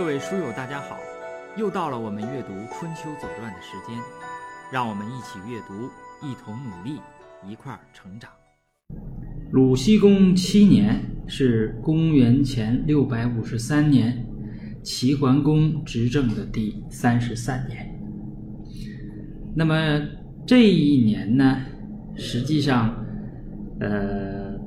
各位书友，大家好！又到了我们阅读《春秋左传》的时间，让我们一起阅读，一同努力，一块儿成长。鲁僖公七年是公元前六百五十三年，齐桓公执政的第三十三年。那么这一年呢，实际上，呃，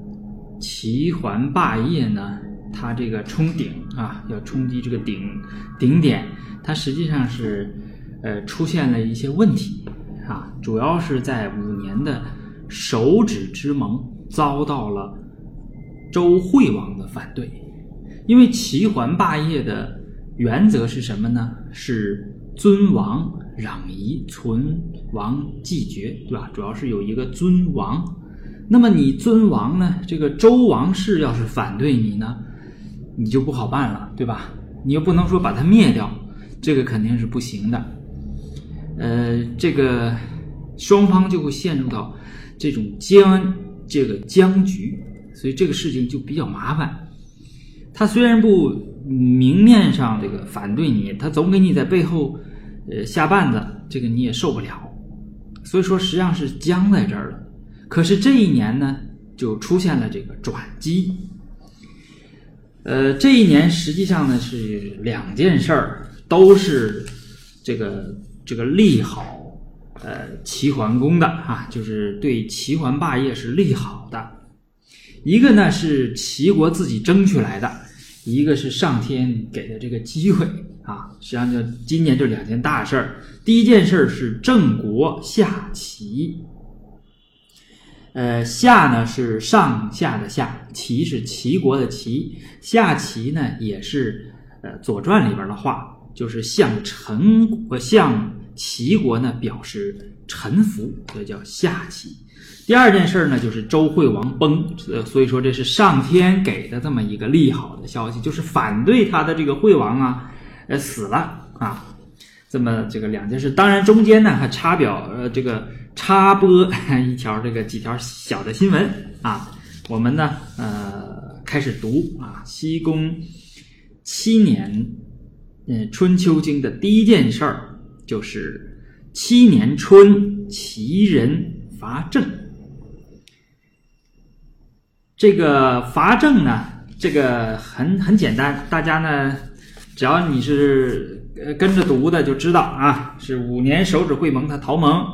齐桓霸业呢。它这个冲顶啊，要冲击这个顶顶点，它实际上是呃出现了一些问题啊，主要是在五年的手指之盟遭到了周惠王的反对，因为齐桓霸业的原则是什么呢？是尊王攘夷，存亡继绝，对吧？主要是有一个尊王，那么你尊王呢？这个周王室要是反对你呢？你就不好办了，对吧？你又不能说把它灭掉，这个肯定是不行的。呃，这个双方就会陷入到这种僵这个僵局，所以这个事情就比较麻烦。他虽然不明面上这个反对你，他总给你在背后呃下绊子，这个你也受不了。所以说实际上是僵在这儿了。可是这一年呢，就出现了这个转机。呃，这一年实际上呢是两件事儿，都是这个这个利好呃齐桓公的啊，就是对齐桓霸业是利好的。一个呢是齐国自己争取来的，一个是上天给的这个机会啊。实际上就今年就两件大事儿，第一件事是郑国下齐。呃，夏呢是上下的夏，齐是齐国的齐，下齐呢也是呃《左传》里边的话，就是向陈国向齐国呢表示臣服，所以叫下齐。第二件事呢，就是周惠王崩，呃，所以说这是上天给的这么一个利好的消息，就是反对他的这个惠王啊，呃死了啊，这么这个两件事，当然中间呢还插表呃这个。插播一条这个几条小的新闻啊，我们呢呃开始读啊，西宫七年，嗯，《春秋经》的第一件事儿就是七年春，齐人伐郑。这个伐郑呢，这个很很简单，大家呢只要你是跟着读的就知道啊，是五年手指会盟，他逃盟。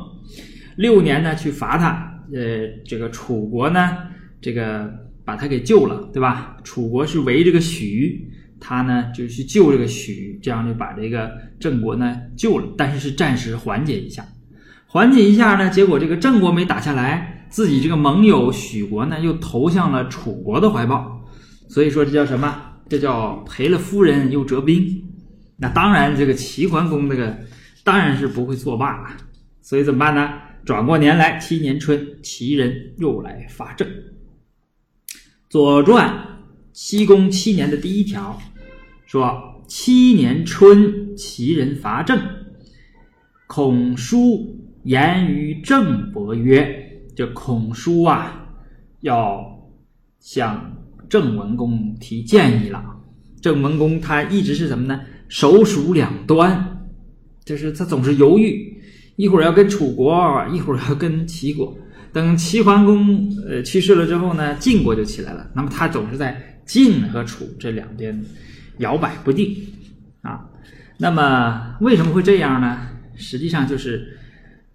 六年呢，去罚他，呃，这个楚国呢，这个把他给救了，对吧？楚国是围这个许，他呢就去救这个许，这样就把这个郑国呢救了，但是是暂时缓解一下，缓解一下呢，结果这个郑国没打下来，自己这个盟友许国呢又投向了楚国的怀抱，所以说这叫什么？这叫赔了夫人又折兵。那当然，这个齐桓公这个当然是不会作罢了，所以怎么办呢？转过年来，七年春，齐人又来伐郑。《左传》西公七年的第一条说：“七年春，齐人伐郑。孔叔言于郑伯曰：‘这孔叔啊，要向郑文公提建议了。’郑文公他一直是什么呢？手鼠两端，就是他总是犹豫。”一会儿要跟楚国，一会儿要跟齐国。等齐桓公呃去世了之后呢，晋国就起来了。那么他总是在晋和楚这两边摇摆不定啊。那么为什么会这样呢？实际上就是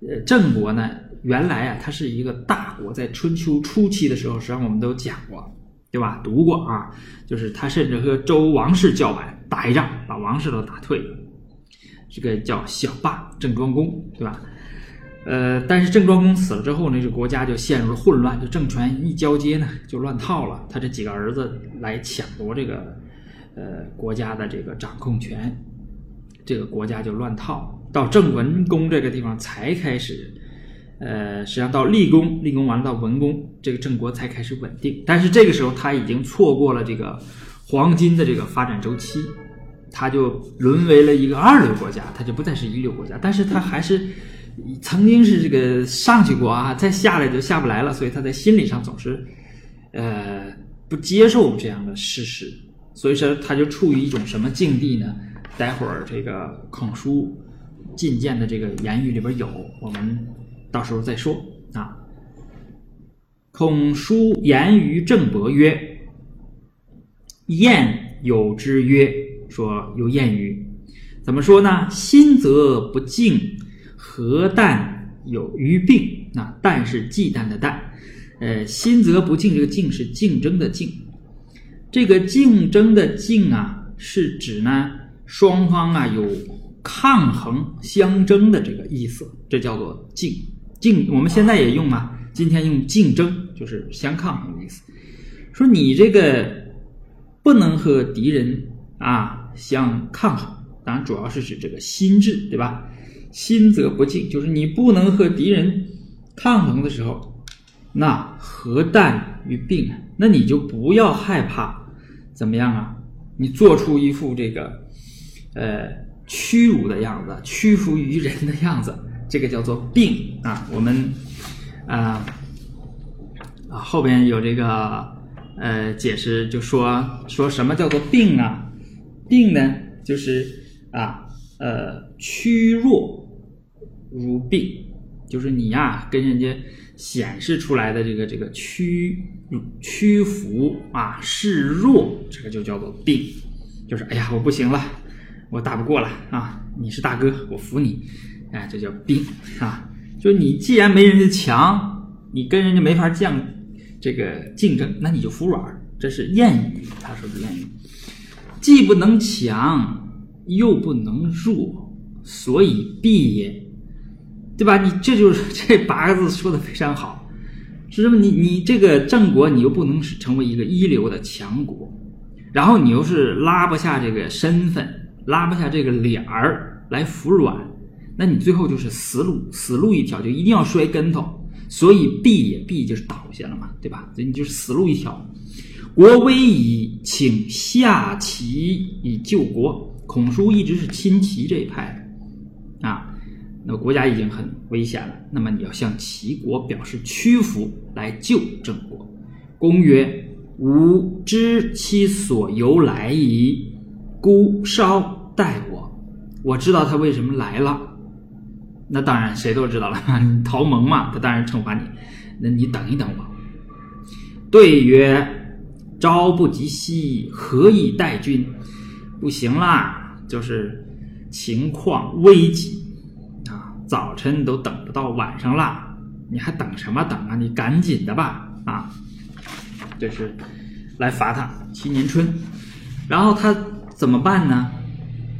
呃郑国呢，原来啊它是一个大国，在春秋初期的时候，实际上我们都讲过，对吧？读过啊，就是他甚至和周王室叫板打一仗，把王室都打退了。这个叫小霸郑庄公，对吧？呃，但是郑庄公死了之后呢，这国家就陷入了混乱，就政权一交接呢，就乱套了。他这几个儿子来抢夺这个呃国家的这个掌控权，这个国家就乱套。到郑文公这个地方才开始，呃，实际上到立功，立功完了到文公，这个郑国才开始稳定。但是这个时候他已经错过了这个黄金的这个发展周期。他就沦为了一个二流国家，他就不再是一流国家，但是他还是曾经是这个上去过啊，再下来就下不来了，所以他在心理上总是呃不接受这样的事实所以说他就处于一种什么境地呢？待会儿这个孔书进谏的这个言语里边有，我们到时候再说啊。孔书言于郑伯曰：“晏有之曰，说有谚语，怎么说呢？心则不静，何但有余病？那但是忌惮的惮，呃，心则不静，这个静是竞争的竞，这个竞争的竞啊，是指呢双方啊有抗衡相争的这个意思，这叫做竞竞。我们现在也用啊。今天用竞争就是相抗衡的意思，说你这个不能和敌人啊相抗衡，当然主要是指这个心智，对吧？心则不静，就是你不能和敌人抗衡的时候，那何惮于病？那你就不要害怕，怎么样啊？你做出一副这个呃屈辱的样子，屈服于人的样子，这个叫做病啊。我们。啊啊，后边有这个呃解释，就说说什么叫做病啊？病呢，就是啊呃屈弱如病，就是你呀跟人家显示出来的这个这个屈屈服啊示弱，这个就叫做病。就是哎呀我不行了，我打不过了啊！你是大哥，我服你，哎，这叫病啊。就你既然没人家强，你跟人家没法降这个竞争，那你就服软这是谚语，他说的谚语，既不能强，又不能弱，所以必也，对吧？你这就是 这八个字说的非常好，是什么？你你这个郑国，你又不能是成为一个一流的强国，然后你又是拉不下这个身份，拉不下这个脸儿来服软。那你最后就是死路，死路一条，就一定要摔跟头，所以必也必就是倒下了嘛，对吧？所以你就是死路一条。国危矣，请下齐以救国。孔叔一直是亲齐这一派的啊，那国家已经很危险了，那么你要向齐国表示屈服，来救郑国。公曰：“吾知其所由来矣，孤稍待我。我知道他为什么来了。”那当然，谁都知道了，你逃盟嘛，他当然惩罚你。那你等一等我。对曰：“朝不及夕，何以待君？”不行啦，就是情况危急啊，早晨都等不到晚上了，你还等什么等啊？你赶紧的吧啊！这是来罚他七年春，然后他怎么办呢？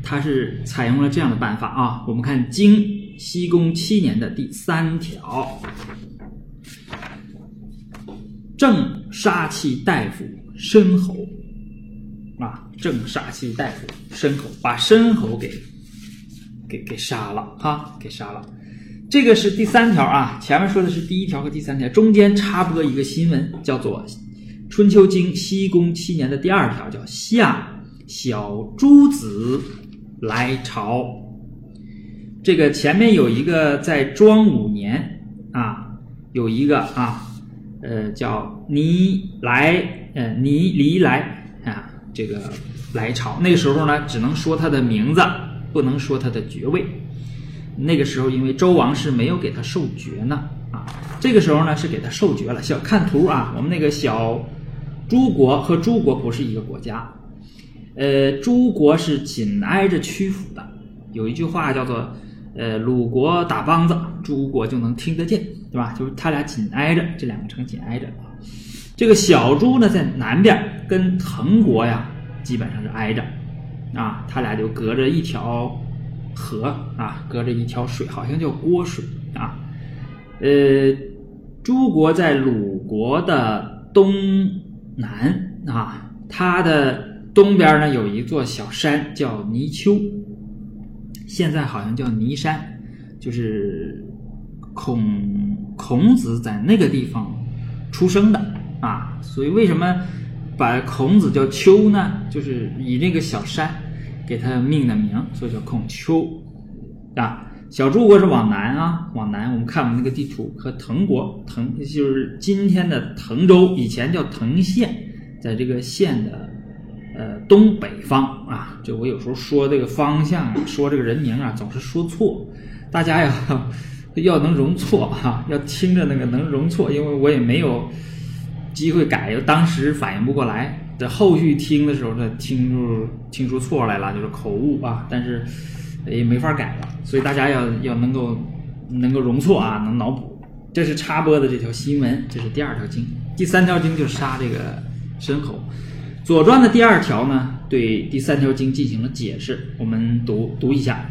他是采用了这样的办法啊。我们看经。西宫七年的第三条，正杀其大夫申侯啊，正杀气大夫申侯，把申侯给给给杀了哈，给杀了。这个是第三条啊，前面说的是第一条和第三条，中间插播一个新闻，叫做《春秋经》西宫七年的第二条，叫夏小诸子来朝。这个前面有一个在庄五年啊，有一个啊，呃，叫倪来，呃，倪离来啊，这个来朝。那个时候呢，只能说他的名字，不能说他的爵位。那个时候，因为周王室没有给他授爵呢，啊，这个时候呢是给他授爵了。小看图啊，我们那个小诸国和诸国不是一个国家，呃，诸国是紧挨着曲阜的。有一句话叫做。呃，鲁国打梆子，诸国就能听得见，对吧？就是他俩紧挨着，这两个城紧挨着。这个小朱呢，在南边，跟滕国呀，基本上是挨着，啊，他俩就隔着一条河啊，隔着一条水，好像叫郭水啊。呃，诸国在鲁国的东南啊，它的东边呢有一座小山叫泥丘。现在好像叫泥山，就是孔孔子在那个地方出生的啊，所以为什么把孔子叫丘呢？就是以那个小山给他命的名，所以叫孔丘啊。小诸国是往南啊，往南。我们看我们那个地图，和滕国滕就是今天的滕州，以前叫滕县，在这个县的呃东北方啊。就我有时候说这个方向啊，说这个人名啊，总是说错，大家呀 要能容错哈，要听着那个能容错，因为我也没有机会改，又当时反应不过来。这后续听的时候呢，听出听出错来了，就是口误啊，但是也没法改了，所以大家要要能够能够容错啊，能脑补。这是插播的这条新闻，这是第二条经，第三条经就杀这个申侯。《左传》的第二条呢，对第三条经进行了解释，我们读读一下，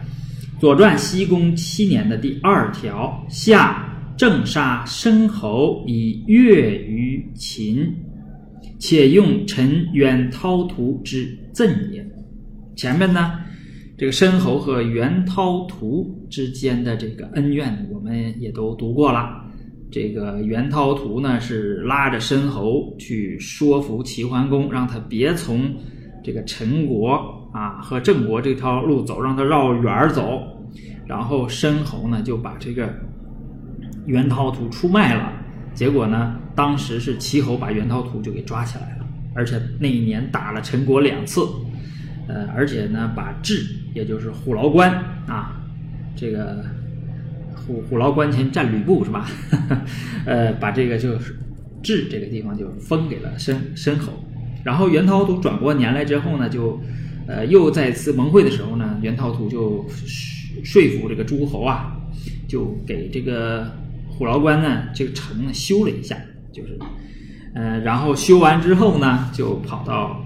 《左传》西公七年的第二条，夏正杀申侯以悦于秦。且用臣远涛图之赠也。前面呢，这个申侯和袁涛图之间的这个恩怨，我们也都读过了。这个袁涛图呢，是拉着申侯去说服齐桓公，让他别从这个陈国啊和郑国这条路走，让他绕远儿走。然后申侯呢，就把这个元涛图出卖了。结果呢？当时是齐侯把袁涛图就给抓起来了，而且那一年打了陈国两次，呃，而且呢，把治，也就是虎牢关啊，这个虎虎牢关前战吕布是吧？呃，把这个就是治这个地方就封给了申申侯。然后袁涛图转过年来之后呢，就呃又再次盟会的时候呢，袁涛图就说服这个诸侯啊，就给这个。虎牢关呢，这个城呢修了一下，就是，呃，然后修完之后呢，就跑到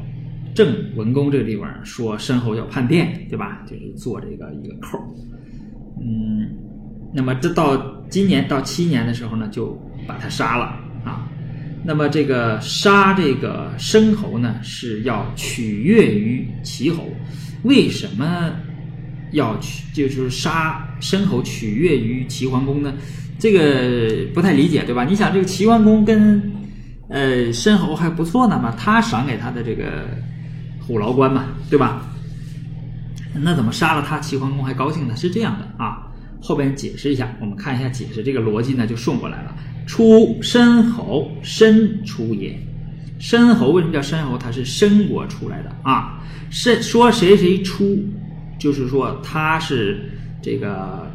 郑文公这个地方说申侯要叛变，对吧？就是做这个一个扣嗯，那么这到今年到七年的时候呢，就把他杀了啊。那么这个杀这个申侯呢，是要取悦于齐侯，为什么要取就是杀申侯取悦于齐桓公呢？这个不太理解，对吧？你想，这个齐桓公跟呃申侯还不错呢嘛，他赏给他的这个虎牢关嘛，对吧？那怎么杀了他，齐桓公还高兴呢？是这样的啊，后边解释一下，我们看一下解释，这个逻辑呢就顺过来了。出申侯，申出也。申侯为什么叫申侯？他是申国出来的啊。申说谁谁出，就是说他是这个。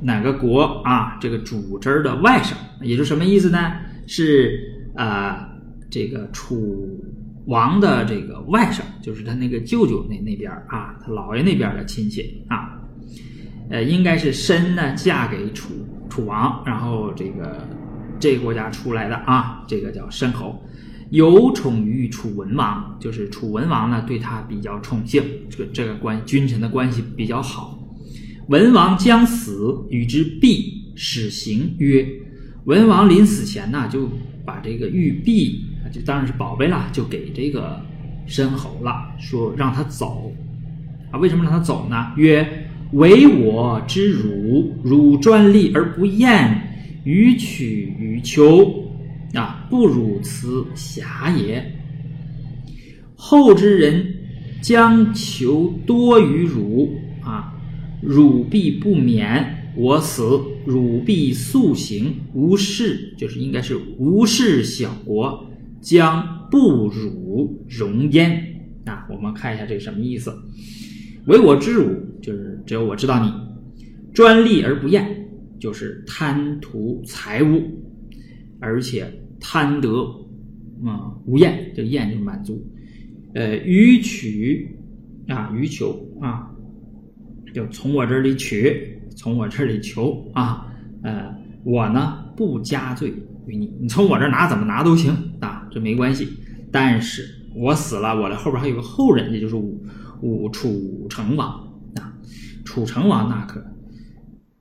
哪个国啊？这个主汁儿的外甥，也就什么意思呢？是啊，这个楚王的这个外甥，就是他那个舅舅那那边啊，他姥爷那边的亲戚啊。呃，应该是申呢嫁给楚楚王，然后这个这个国家出来的啊，这个叫申侯，有宠于楚文王，就是楚文王呢对他比较宠幸，这个这个关君臣的关系比较好。文王将死，与之璧使行曰：“文王临死前呢，就把这个玉璧就当然是宝贝了，就给这个申侯了，说让他走。啊，为什么让他走呢？曰：唯我之汝，汝专利而不厌，予取予求，啊，不辱此侠也。后之人将求多于汝，”汝必不免我死，汝必速行，无事就是应该是无事小国将不辱容焉啊！我们看一下这个什么意思？唯我知汝，就是只有我知道你；专利而不厌，就是贪图财物，而且贪得啊无厌，这厌就是满足。呃，予取啊，予求啊。就从我这里取，从我这里求啊，呃，我呢不加罪于你，你从我这拿怎么拿都行啊，这没关系。但是我死了，我的后边还有个后人，也就是武武楚成王啊，楚成王那可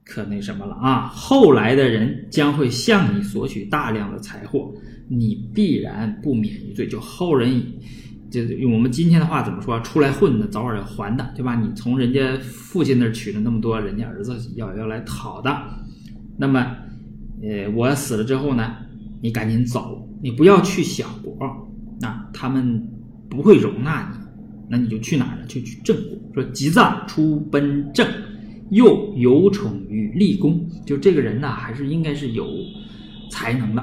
可那什么了啊，后来的人将会向你索取大量的财货，你必然不免于罪，就后人。就用我们今天的话怎么说？出来混的，早晚要还的，对吧？你从人家父亲那儿取了那么多，人家儿子要要来讨的。那么，呃，我死了之后呢，你赶紧走，你不要去小国，那他们不会容纳你。那你就去哪儿呢？就去郑国。说吉藏出奔郑，又有宠于立功。就这个人呢，还是应该是有才能的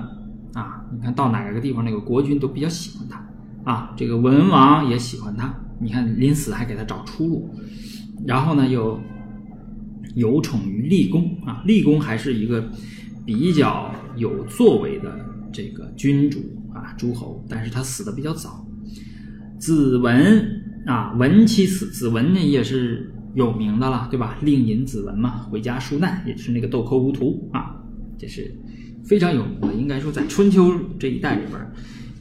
啊。你看到哪个地方，那个国君都比较喜欢他。啊，这个文王也喜欢他，你看临死还给他找出路。然后呢，又有宠于立功啊，立功还是一个比较有作为的这个君主啊，诸侯，但是他死的比较早。子文啊，文其死，子文呢也是有名的了，对吧？令尹子文嘛，回家纾难，也是那个豆蔻无图啊，这是非常有名的。应该说在春秋这一代里边，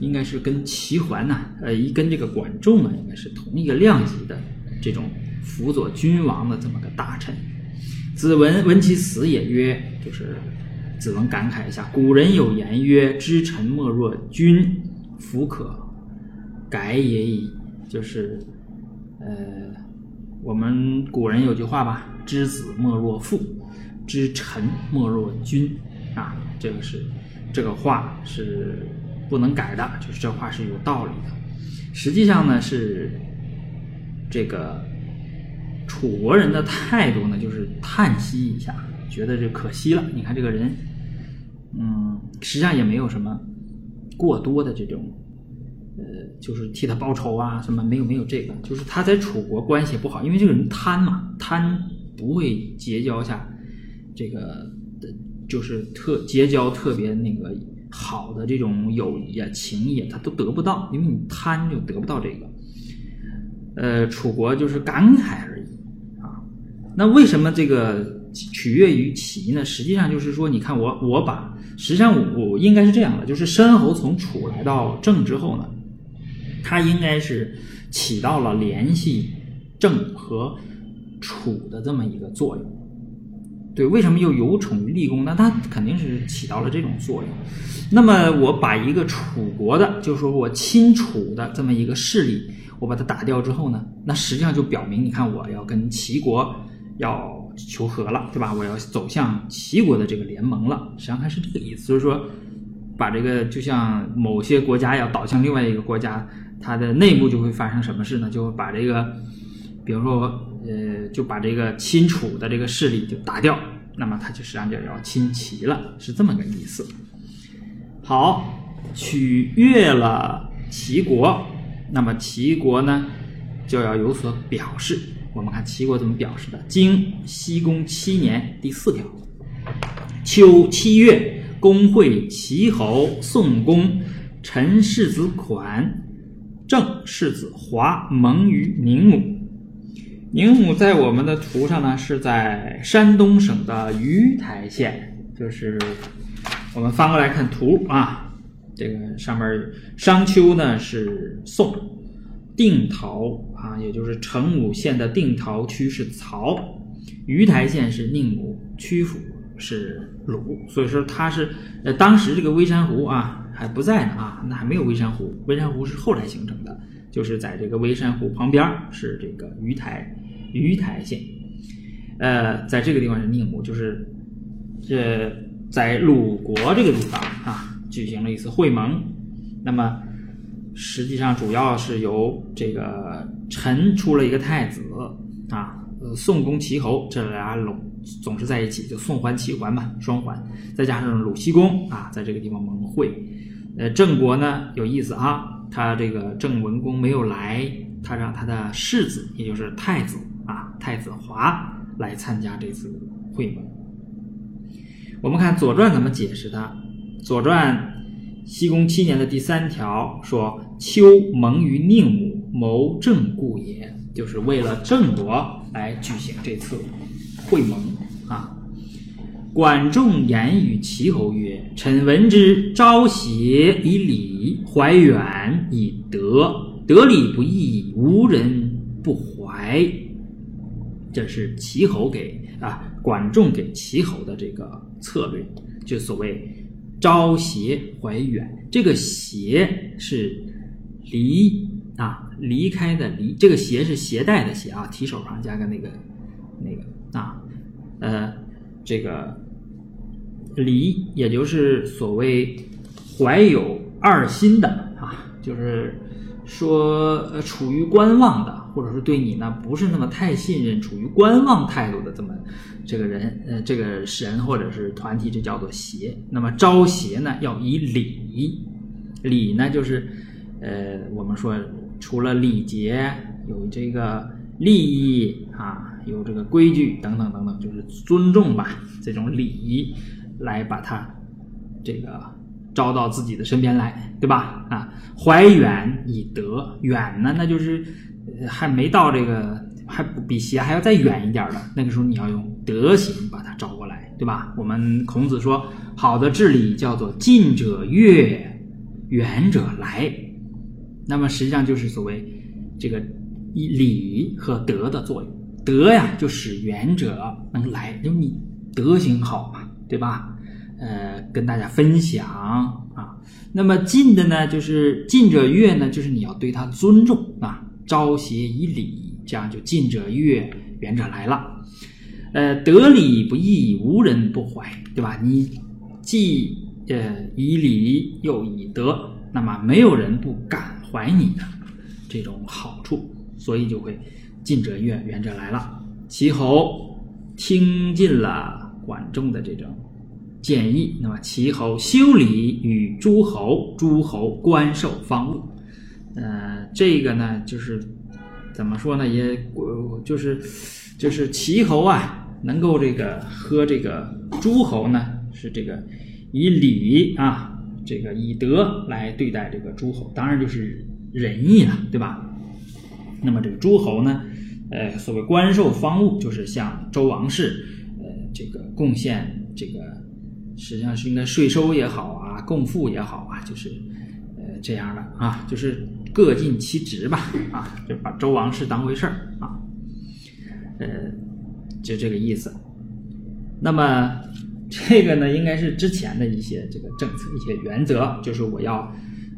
应该是跟齐桓呐，呃，一跟这个管仲啊，应该是同一个量级的这种。辅佐君王的这么个大臣，子文闻其死也曰，就是子文感慨一下，古人有言曰：“知臣莫若君，弗可改也已。”就是，呃，我们古人有句话吧：“知子莫若父，知臣莫若君。”啊，这个是这个话是不能改的，就是这话是有道理的。实际上呢，是这个。楚国人的态度呢，就是叹息一下，觉得这可惜了。你看这个人，嗯，实际上也没有什么过多的这种，呃，就是替他报仇啊什么，没有没有这个，就是他在楚国关系不好，因为这个人贪嘛，贪不会结交下这个，就是特结交特别那个好的这种友谊啊情谊啊，他都得不到，因为你贪就得不到这个。呃，楚国就是感慨而已啊。那为什么这个取悦于齐呢？实际上就是说，你看我我把，实际上我我应该是这样的，就是申侯从楚来到郑之后呢，他应该是起到了联系郑和楚的这么一个作用。对，为什么又有宠于立功？那他肯定是起到了这种作用。那么我把一个楚国的，就是说我亲楚的这么一个势力，我把它打掉之后呢，那实际上就表明，你看我要跟齐国。要求和了，对吧？我要走向齐国的这个联盟了，实际上还是这个意思，就是说，把这个就像某些国家要倒向另外一个国家，它的内部就会发生什么事呢？就把这个，比如说，呃，就把这个亲楚的这个势力就打掉，那么他就实际上就要亲齐了，是这么个意思。好，取悦了齐国，那么齐国呢就要有所表示。我们看齐国怎么表示的？经西公七年第四条，秋七月，公会齐侯、宋公、陈世子款、郑世子华盟于宁母。宁武在我们的图上呢，是在山东省的鱼台县。就是我们翻过来看图啊，这个上面商丘呢是宋。定陶啊，也就是成武县的定陶区是曹，鱼台县是宁武，曲阜是鲁，所以说它是呃当时这个微山湖啊还不在呢啊，那还没有微山湖，微山湖是后来形成的，就是在这个微山湖旁边是这个鱼台鱼台县，呃，在这个地方是宁母，就是这在鲁国这个地方啊举行了一次会盟，那么。实际上主要是由这个陈出了一个太子啊，呃，宋公齐侯这俩拢总是在一起，就宋桓齐桓嘛，双桓，再加上鲁僖公啊，在这个地方盟会。呃，郑国呢有意思啊，他这个郑文公没有来，他让他的世子，也就是太子，太子华来参加这次会盟。我们看《左传》怎么解释它，《左传》。西公七年的第三条说：“秋盟于宁母，谋郑故也，就是为了郑国来举行这次会盟啊。”管仲言与齐侯曰：“臣闻之，昭协以礼，怀远以德，得礼不义，无人不怀。”这是齐侯给啊，管仲给齐侯的这个策略，就所谓。朝携怀远，这个携是离啊，离开的离，这个携是携带的携啊，提手旁加个那个那个啊，呃，这个离也就是所谓怀有二心的啊，就是说呃处于观望的。或者是对你呢不是那么太信任，处于观望态度的这么这个人，呃，这个神或者是团体，这叫做邪。那么招邪呢，要以礼，礼呢就是，呃，我们说除了礼节，有这个利益啊，有这个规矩等等等等，就是尊重吧，这种礼仪来把他这个招到自己的身边来，对吧？啊，怀远以德，远呢，那就是还没到这个，还比邪还要再远一点的，那个时候你要用德行把它招过来，对吧？我们孔子说，好的治理叫做近者悦，远者来。那么实际上就是所谓这个礼和德的作用。德呀，就使远者能来，因为你德行好嘛，对吧？呃，跟大家分享啊。那么近的呢，就是近者悦呢，就是你要对他尊重啊，招协以礼，这样就近者悦，远者来了。呃，得礼不易，无人不怀，对吧？你既呃以礼又以德，那么没有人不感怀你的这种好处，所以就会近者悦，远者来了。齐侯听尽了管仲的这种建议，那么齐侯修礼与诸侯，诸侯官受方物。呃，这个呢，就是怎么说呢？也就是就是齐侯啊。能够这个和这个诸侯呢，是这个以礼啊，这个以德来对待这个诸侯，当然就是仁义了，对吧？那么这个诸侯呢，呃，所谓官受方物，就是向周王室，呃，这个贡献这个，实际上是应该税收也好啊，贡赋也好啊，就是呃这样的啊，就是各尽其职吧，啊，就把周王室当回事儿啊，呃。就这个意思，那么这个呢，应该是之前的一些这个政策、一些原则，就是我要，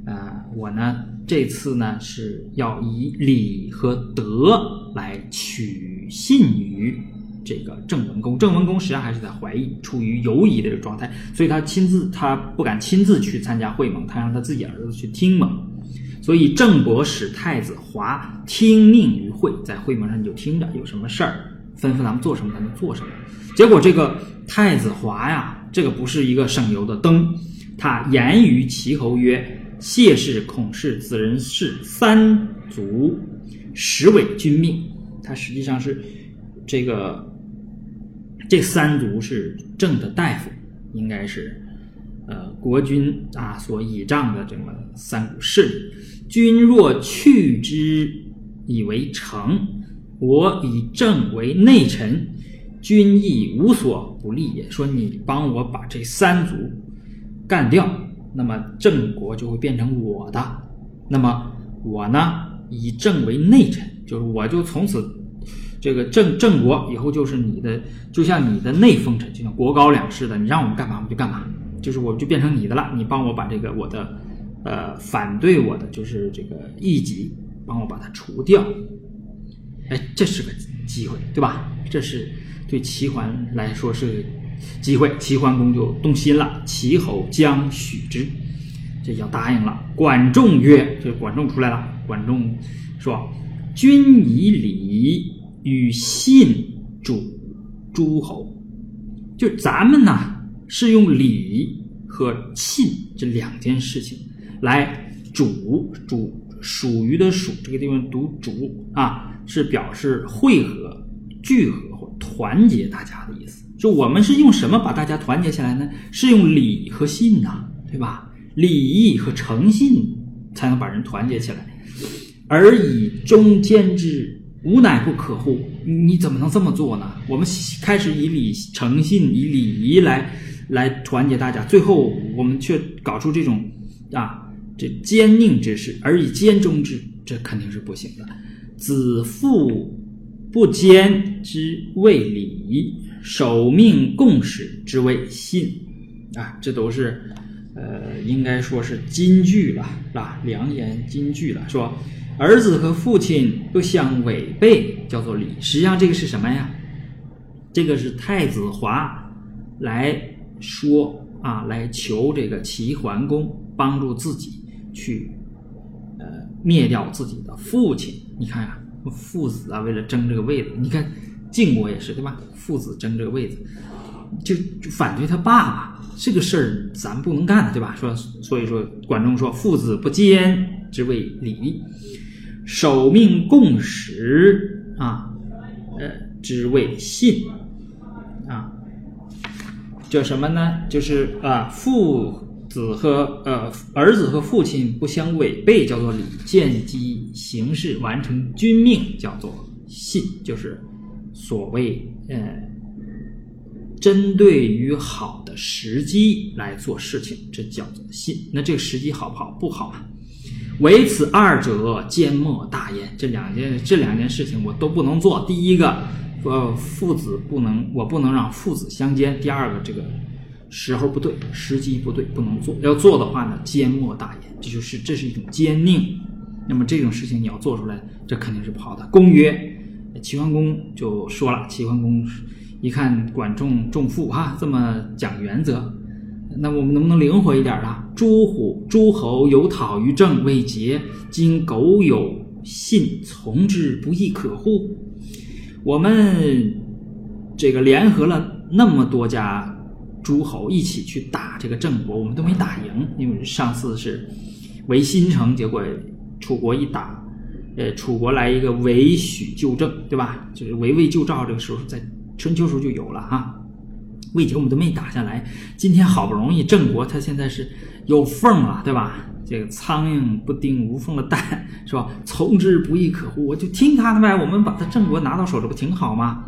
啊，我呢这次呢是要以礼和德来取信于这个郑文公。郑文公实际上还是在怀疑，处于犹疑的这个状态，所以他亲自他不敢亲自去参加会盟，他让他自己儿子去听盟。所以郑伯使太子华听命于会，在会盟上你就听着，有什么事儿。吩咐咱们做什么，咱们做什么。结果这个太子华呀，这个不是一个省油的灯。他言于齐侯曰：“谢氏、孔氏、子人氏三族，实为君命。”他实际上是这个这三族是正的大夫，应该是呃国君啊所倚仗的这么三股势力。君若去之，以为成。我以政为内臣，君亦无所不利也。说你帮我把这三族干掉，那么郑国就会变成我的。那么我呢，以政为内臣，就是我就从此这个郑郑国以后就是你的，就像你的内封臣，就像国高两似的。你让我们干嘛，我们就干嘛，就是我就变成你的了。你帮我把这个我的呃反对我的就是这个异己，帮我把它除掉。哎，这是个机会，对吧？这是对齐桓来说是机会。齐桓公就动心了，齐侯将许之，这要答应了。管仲曰：“这管仲出来了。”管仲说：“君以礼与信主诸侯，就咱们呢是用礼和信这两件事情来主主属于的属这个地方读主啊。”是表示汇合、聚合或团结大家的意思。就我们是用什么把大家团结起来呢？是用礼和信呐，对吧？礼义和诚信才能把人团结起来。而以忠兼之，无乃不可乎？你怎么能这么做呢？我们开始以礼、诚信、以礼仪来来团结大家，最后我们却搞出这种啊这奸佞之事，而以奸忠之，这肯定是不行的。子父不坚之谓礼，守命共使之谓信，啊，这都是，呃，应该说是金句了，是吧？良言金句了。说儿子和父亲不相违背，叫做礼。实际上这个是什么呀？这个是太子华来说啊，来求这个齐桓公帮助自己去。呃灭掉自己的父亲，你看呀，父子啊，为了争这个位子，你看晋国也是对吧？父子争这个位子，就反对他爸爸，这个事儿咱不能干，对吧？说所以说，管仲说父子不奸之谓礼。守命共识啊，呃，之谓信啊。叫什么呢？就是啊，父子和呃儿子和父亲不相违背，叫做礼；见机行事，完成君命，叫做信。就是所谓呃，针对于好的时机来做事情，这叫做信。那这个时机好不好？不好啊。唯此二者，缄默大焉。这两件这两件事情我都不能做。第一个。呃，父子不能，我不能让父子相奸。第二个，这个时候不对，时机不对，不能做。要做的话呢，缄默大言，这就是这是一种奸佞。那么这种事情你要做出来，这肯定是不好的。公曰：齐桓公就说了，齐桓公一看管仲重父哈，这么讲原则，那我们能不能灵活一点啊？诸虎诸侯有讨于政未捷，今苟有信从之，不亦可乎？我们这个联合了那么多家诸侯一起去打这个郑国，我们都没打赢。因为上次是围新城，结果楚国一打，呃，楚国来一个围许救郑，对吧？就是围魏救赵，这个时候在春秋时候就有了哈。魏国我们都没打下来，今天好不容易郑国他现在是有缝了，对吧？这个苍蝇不叮无缝的蛋，是吧？从之不亦可乎？我就听他的呗，我们把他郑国拿到手，这不挺好吗？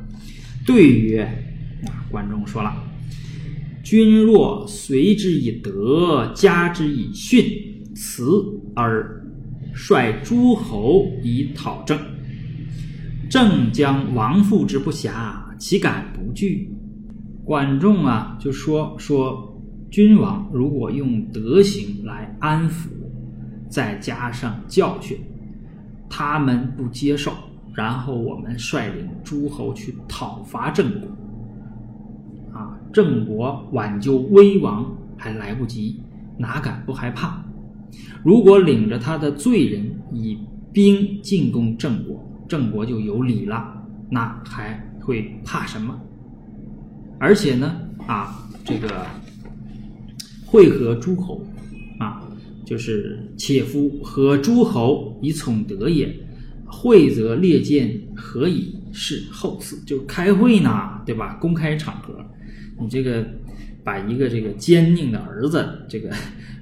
对曰：啊，管仲说了，君若随之以德，加之以训，辞而率诸侯以讨郑，郑将亡父之不暇，岂敢不惧？管仲啊，就说说。君王如果用德行来安抚，再加上教训，他们不接受，然后我们率领诸侯去讨伐郑国，郑国挽救危亡还来不及，哪敢不害怕？如果领着他的罪人以兵进攻郑国，郑国就有理了，那还会怕什么？而且呢，啊，这个。会合诸侯，啊，就是且夫和诸侯以从德也。会则列见何以是后嗣？就开会呢，对吧？公开场合，你这个把一个这个奸佞的儿子，这个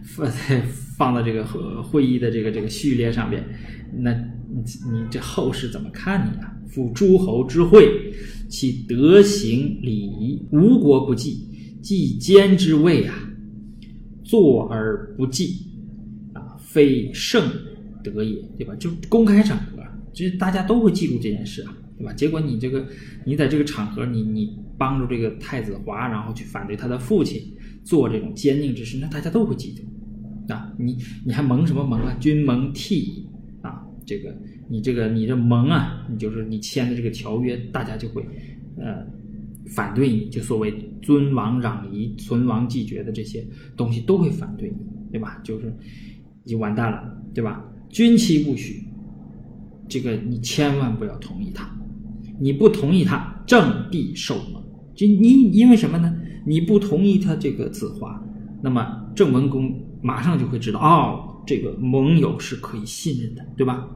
放在放到这个会议的这个这个序列上边，那你你这后世怎么看你啊？夫诸侯之会，其德行礼仪，无国不忌，既奸之位啊！坐而不忌，啊，非圣德也，对吧？就公开场合，其实大家都会记住这件事啊，对吧？结果你这个，你在这个场合，你你帮助这个太子华，然后去反对他的父亲，做这种奸佞之事，那大家都会记住，啊，你你还蒙什么蒙啊？君蒙替啊，这个你这个你这蒙啊，你就是你签的这个条约，大家就会，呃。反对你就所谓尊王攘夷、存亡继绝的这些东西都会反对你，对吧？就是已经完蛋了，对吧？君期不许，这个你千万不要同意他，你不同意他，正必受蒙。就你因为什么呢？你不同意他这个子华，那么郑文公马上就会知道，哦，这个盟友是可以信任的，对吧？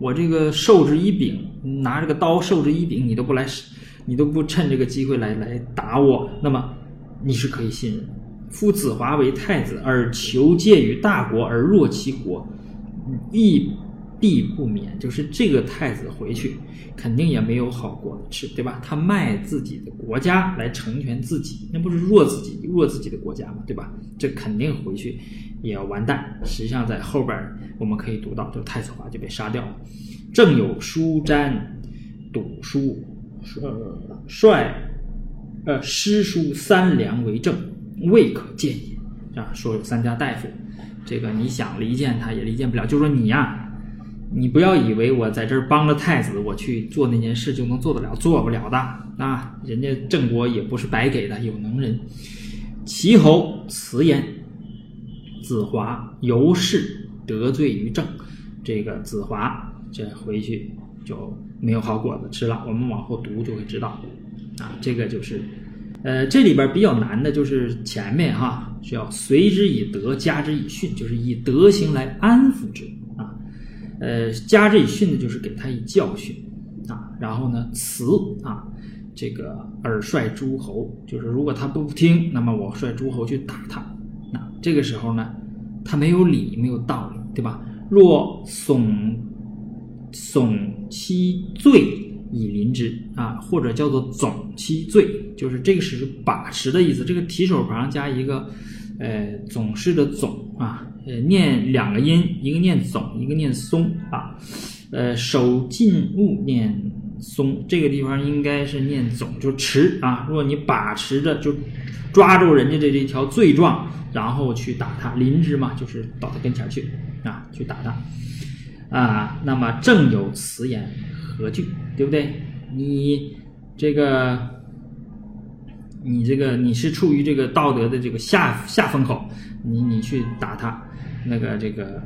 我这个授之以柄，拿这个刀授之以柄，你都不来。你都不趁这个机会来来打我，那么你是可以信任。夫子华为太子，而求借于大国而弱其国，亦必不免。就是这个太子回去，肯定也没有好果子吃，对吧？他卖自己的国家来成全自己，那不是弱自己、弱自己的国家吗？对吧？这肯定回去也要完蛋。实际上，在后边我们可以读到，就太子华就被杀掉了。正有书瞻赌书。呃，率呃诗书三良为政，未可见也。啊，说有三家大夫，这个你想离间他也离间不了。就说你呀，你不要以为我在这儿帮了太子，我去做那件事就能做得了，做不了的啊！人家郑国也不是白给的，有能人。齐侯辞言，子华由是得罪于郑。这个子华这回去。就没有好果子吃了。我们往后读就会知道，啊，这个就是呃，这里边比较难的就是前面哈，是要随之以德，加之以训，就是以德行来安抚之。呃，加之以训呢，就是给他以教训啊。然后呢，辞啊，这个尔率诸侯，就是如果他不听，那么我率诸侯去打他。那这个时候呢，他没有理，没有道理，对吧？若耸耸其罪。以临之啊，或者叫做总其罪，就是这个是把持的意思。这个提手旁加一个，呃，总是的总啊，呃，念两个音，一个念总，一个念松啊，呃，手进物念松，这个地方应该是念总，就持啊。如果你把持着，就抓住人家的这条罪状，然后去打他，临之嘛，就是到他跟前去啊，去打他啊。那么正有此言。何惧，对不对？你这个，你这个，你是处于这个道德的这个下下风口，你你去打他，那个这个，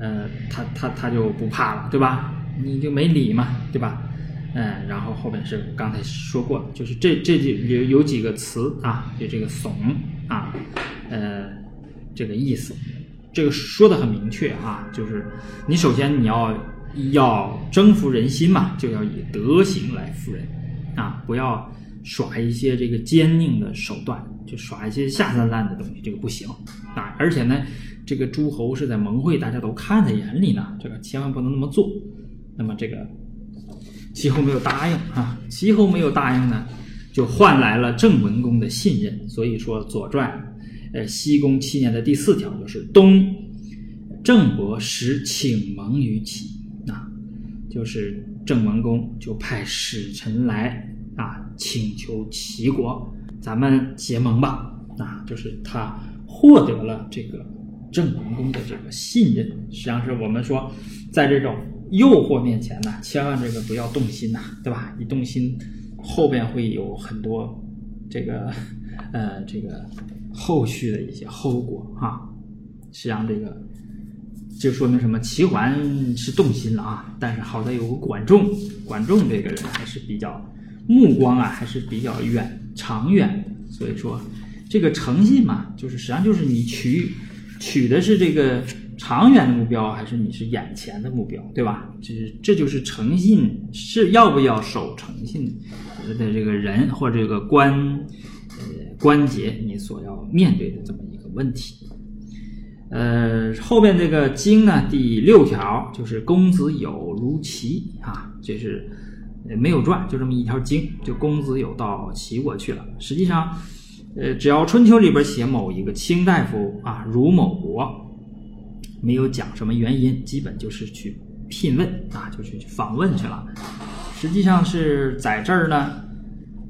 呃，他他他就不怕了，对吧？你就没理嘛，对吧？嗯，然后后面是刚才说过，就是这这就有有几个词啊，就这个怂啊，呃，这个意思，这个说的很明确啊，就是你首先你要。要征服人心嘛，就要以德行来服人，啊，不要耍一些这个奸佞的手段，就耍一些下三滥的东西，这个不行啊。而且呢，这个诸侯是在盟会，大家都看在眼里呢，这个千万不能那么做。那么这个齐侯没有答应啊，齐侯没有答应呢，就换来了郑文公的信任。所以说，《左传》呃，西公七年的第四条就是东郑伯时请盟于齐。啊就是郑文公就派使臣来啊，请求齐国咱们结盟吧啊，就是他获得了这个郑文公的这个信任。实际上是我们说，在这种诱惑面前呢，千万这个不要动心呐，对吧？一动心，后边会有很多这个呃这个后续的一些后果啊。实际上这个。就说明什么？齐桓是动心了啊，但是好在有个管仲，管仲这个人还是比较目光啊，还是比较远长远的。所以说，这个诚信嘛，就是实际上就是你取取的是这个长远的目标，还是你是眼前的目标，对吧？就是这就是诚信是要不要守诚信的这个人或者这个关呃关节，你所要面对的这么一个问题。呃，后边这个经呢，第六条就是公子有如其啊，这是也没有传，就这么一条经，就公子有到齐国去了。实际上，呃，只要春秋里边写某一个卿大夫啊，如某国，没有讲什么原因，基本就是去聘问啊，就是去访问去了。实际上是在这儿呢，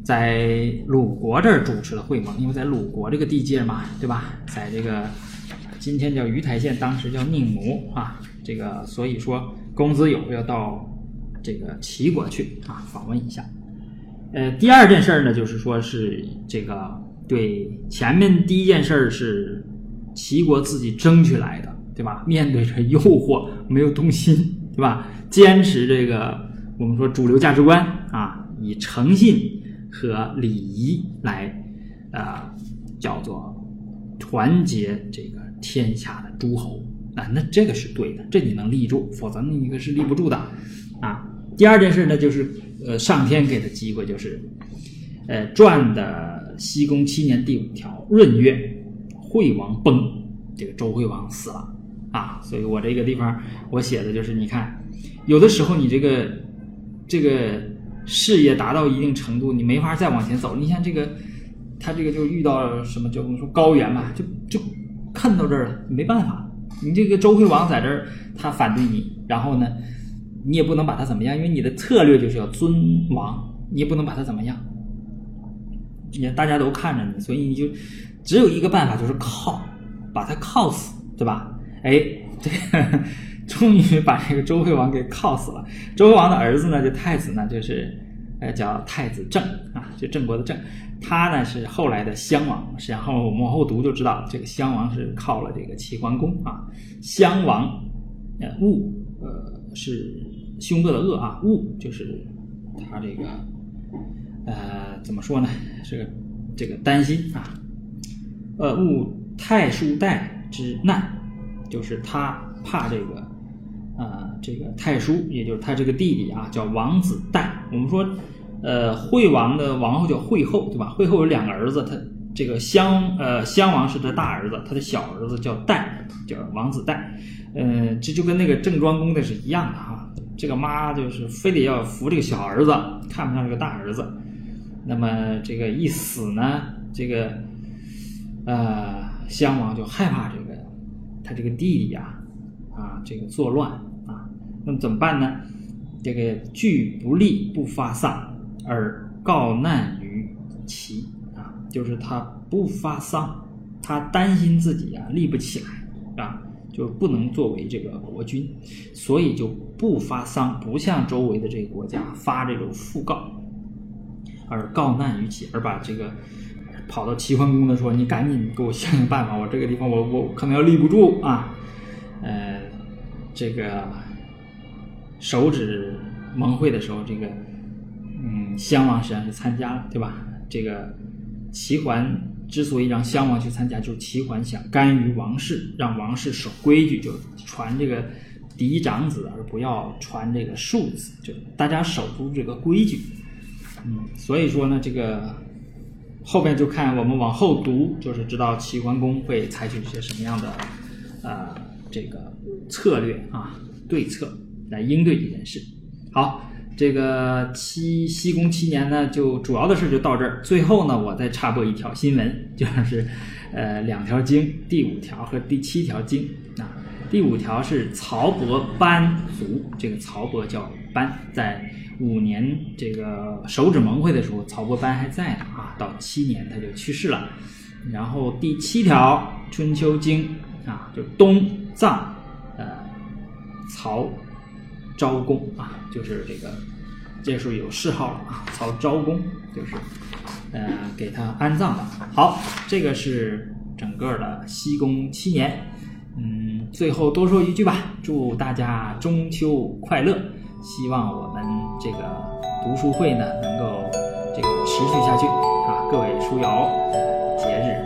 在鲁国这儿主持了会盟，因为在鲁国这个地界嘛，对吧？在这个。今天叫鱼台县，当时叫宁母啊。这个所以说，公子友要到这个齐国去啊，访问一下。呃，第二件事呢，就是说是这个对前面第一件事是齐国自己争取来的，对吧？面对着诱惑没有动心，对吧？坚持这个我们说主流价值观啊，以诚信和礼仪来啊，叫做团结这个。天下的诸侯啊，那这个是对的，这你能立住，否则你一个是立不住的啊。第二件事呢，就是呃，上天给的机会就是，呃，传的西宫七年第五条闰月，惠王崩，这个周惠王死了啊。所以我这个地方我写的就是，你看，有的时候你这个这个事业达到一定程度，你没法再往前走。你像这个，他这个就遇到什么，就我们说高原嘛，就就。看到这儿了，没办法，你这个周惠王在这儿，他反对你，然后呢，你也不能把他怎么样，因为你的策略就是要尊王，你也不能把他怎么样，也大家都看着你，所以你就只有一个办法，就是靠，把他靠死，对吧？哎，这个终于把这个周惠王给靠死了。周惠王的儿子呢，就太子呢，就是呃叫太子正啊，就郑国的郑。他呢是后来的襄王，然后我们往后读就知道，这个襄王是靠了这个齐桓公啊。襄王，呃，恶，呃，是凶恶的恶啊，恶就是他这个，呃，怎么说呢？是这个担心啊。呃，误太叔代之难，就是他怕这个啊，这个太叔，也就是他这个弟弟啊，叫王子代。我们说，呃，惠王的王后叫惠后，对吧？惠后有两个儿子，他这个襄呃襄王是他大儿子，他的小儿子叫代，叫王子代。呃，这就跟那个郑庄公的是一样的哈。这个妈就是非得要扶这个小儿子，看不上这个大儿子。那么这个一死呢，这个。呃，襄王就害怕这个他这个弟弟呀，啊，这个作乱啊，那么怎么办呢？这个惧不立不发丧而告难于齐啊，就是他不发丧，他担心自己啊立不起来啊，就不能作为这个国君，所以就不发丧，不向周围的这个国家发这种讣告，而告难于齐，而把这个。跑到齐桓公的说：“你赶紧给我想想办法，我这个地方我我可能要立不住啊。”呃，这个手指盟会的时候，这个嗯，襄王实际上是参加了，对吧？这个齐桓之所以让襄王去参加，就是齐桓想干预王室，让王室守规矩，就传这个嫡长子，而不要传这个庶子，就大家守住这个规矩。嗯，所以说呢，这个。后边就看我们往后读，就是知道齐桓公会采取一些什么样的呃这个策略啊对策来应对这件事。好，这个七西宫七年呢，就主要的事就到这儿。最后呢，我再插播一条新闻，就是 呃两条经，第五条和第七条经啊。第五条是曹伯班卒，这个曹伯叫班，在。五年这个手指盟会的时候，曹伯班还在呢啊，到七年他就去世了。然后第七条《春秋经》啊，就东葬呃曹昭公啊，就是这个这时候有谥号了啊，曹昭公就是呃给他安葬了。好，这个是整个的西宫七年。嗯，最后多说一句吧，祝大家中秋快乐。希望我们这个读书会呢，能够这个持续下去啊！各位书友，节日！